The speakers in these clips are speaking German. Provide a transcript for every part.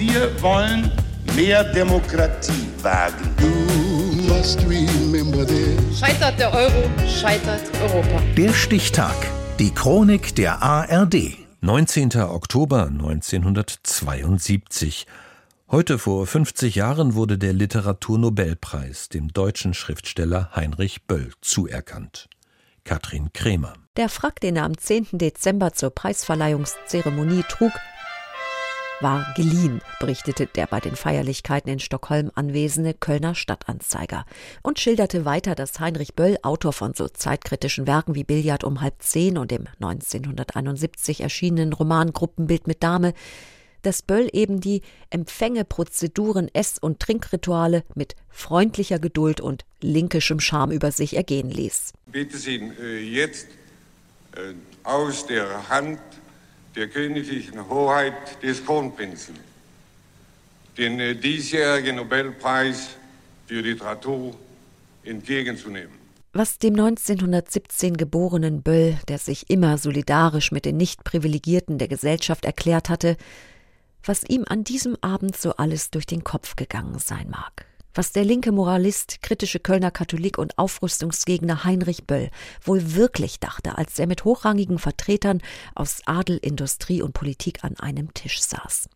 Wir wollen mehr Demokratie wagen. Scheitert der Euro, scheitert Europa. Der Stichtag. Die Chronik der ARD. 19. Oktober 1972. Heute vor 50 Jahren wurde der Literaturnobelpreis dem deutschen Schriftsteller Heinrich Böll zuerkannt. Katrin Krämer. Der Frack, den er am 10. Dezember zur Preisverleihungszeremonie trug, war geliehen, berichtete der bei den Feierlichkeiten in Stockholm anwesende Kölner Stadtanzeiger und schilderte weiter, dass Heinrich Böll, Autor von so zeitkritischen Werken wie Billard um halb zehn und dem 1971 erschienenen Roman Gruppenbild mit Dame, dass Böll eben die Empfängeprozeduren, Ess- und Trinkrituale mit freundlicher Geduld und linkischem Charme über sich ergehen ließ. Bitte Sie äh, jetzt äh, aus der Hand der königlichen Hoheit des Kronprinzen den äh, diesjährigen Nobelpreis für Literatur entgegenzunehmen. Was dem 1917 geborenen Böll, der sich immer solidarisch mit den Nichtprivilegierten der Gesellschaft erklärt hatte, was ihm an diesem Abend so alles durch den Kopf gegangen sein mag. Was der linke Moralist, kritische Kölner Katholik und Aufrüstungsgegner Heinrich Böll wohl wirklich dachte, als er mit hochrangigen Vertretern aus Adel, Industrie und Politik an einem Tisch saß.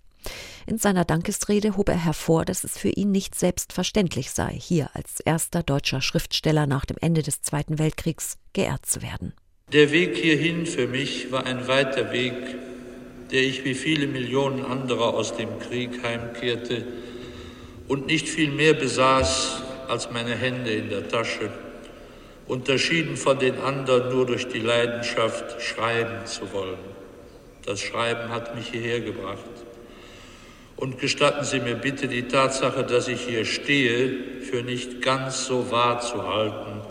In seiner Dankesrede hob er hervor, dass es für ihn nicht selbstverständlich sei, hier als erster deutscher Schriftsteller nach dem Ende des Zweiten Weltkriegs geehrt zu werden. Der Weg hierhin für mich war ein weiter Weg, der ich wie viele Millionen anderer aus dem Krieg heimkehrte und nicht viel mehr besaß als meine Hände in der Tasche, unterschieden von den anderen nur durch die Leidenschaft, schreiben zu wollen. Das Schreiben hat mich hierher gebracht. Und gestatten Sie mir bitte die Tatsache, dass ich hier stehe, für nicht ganz so wahr zu halten,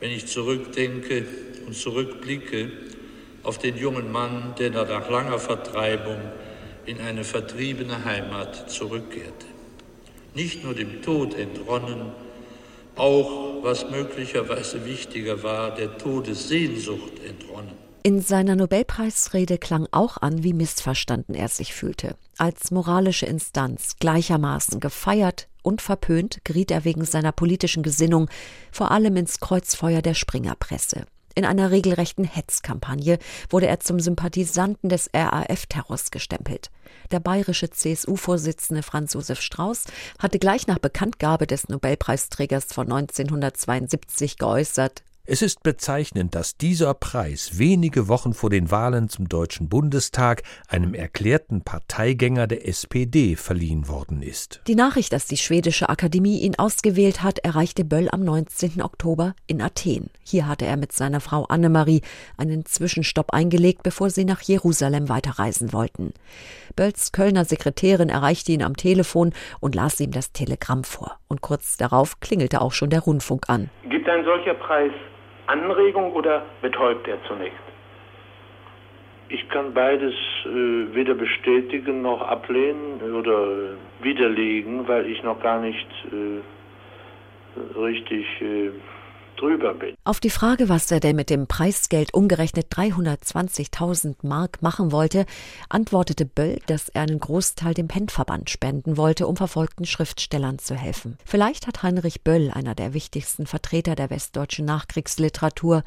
wenn ich zurückdenke und zurückblicke auf den jungen Mann, der nach langer Vertreibung in eine vertriebene Heimat zurückkehrte. Nicht nur dem Tod entronnen, auch, was möglicherweise wichtiger war, der Todessehnsucht entronnen. In seiner Nobelpreisrede klang auch an, wie missverstanden er sich fühlte. Als moralische Instanz gleichermaßen gefeiert und verpönt geriet er wegen seiner politischen Gesinnung vor allem ins Kreuzfeuer der Springerpresse. In einer regelrechten Hetzkampagne wurde er zum Sympathisanten des RAF-Terrors gestempelt. Der bayerische CSU-Vorsitzende Franz Josef Strauß hatte gleich nach Bekanntgabe des Nobelpreisträgers von 1972 geäußert, es ist bezeichnend, dass dieser Preis wenige Wochen vor den Wahlen zum Deutschen Bundestag einem erklärten Parteigänger der SPD verliehen worden ist. Die Nachricht, dass die schwedische Akademie ihn ausgewählt hat, erreichte Böll am 19. Oktober in Athen. Hier hatte er mit seiner Frau Annemarie einen Zwischenstopp eingelegt, bevor sie nach Jerusalem weiterreisen wollten. Bölls Kölner Sekretärin erreichte ihn am Telefon und las ihm das Telegramm vor. Und kurz darauf klingelte auch schon der Rundfunk an. Gibt ein solcher Preis Anregung oder betäubt er zunächst? Ich kann beides äh, weder bestätigen noch ablehnen oder widerlegen, weil ich noch gar nicht äh, richtig äh, drüber bin. Auf die Frage, was er denn mit dem Preisgeld umgerechnet 320.000 Mark machen wollte, antwortete Böll, dass er einen Großteil dem Pennverband spenden wollte, um verfolgten Schriftstellern zu helfen. Vielleicht hat Heinrich Böll, einer der wichtigsten Vertreter der westdeutschen Nachkriegsliteratur,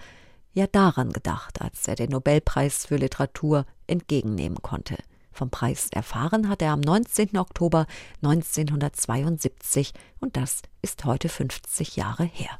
ja daran gedacht, als er den Nobelpreis für Literatur entgegennehmen konnte. Vom Preis erfahren hat er am 19. Oktober 1972 und das ist heute 50 Jahre her.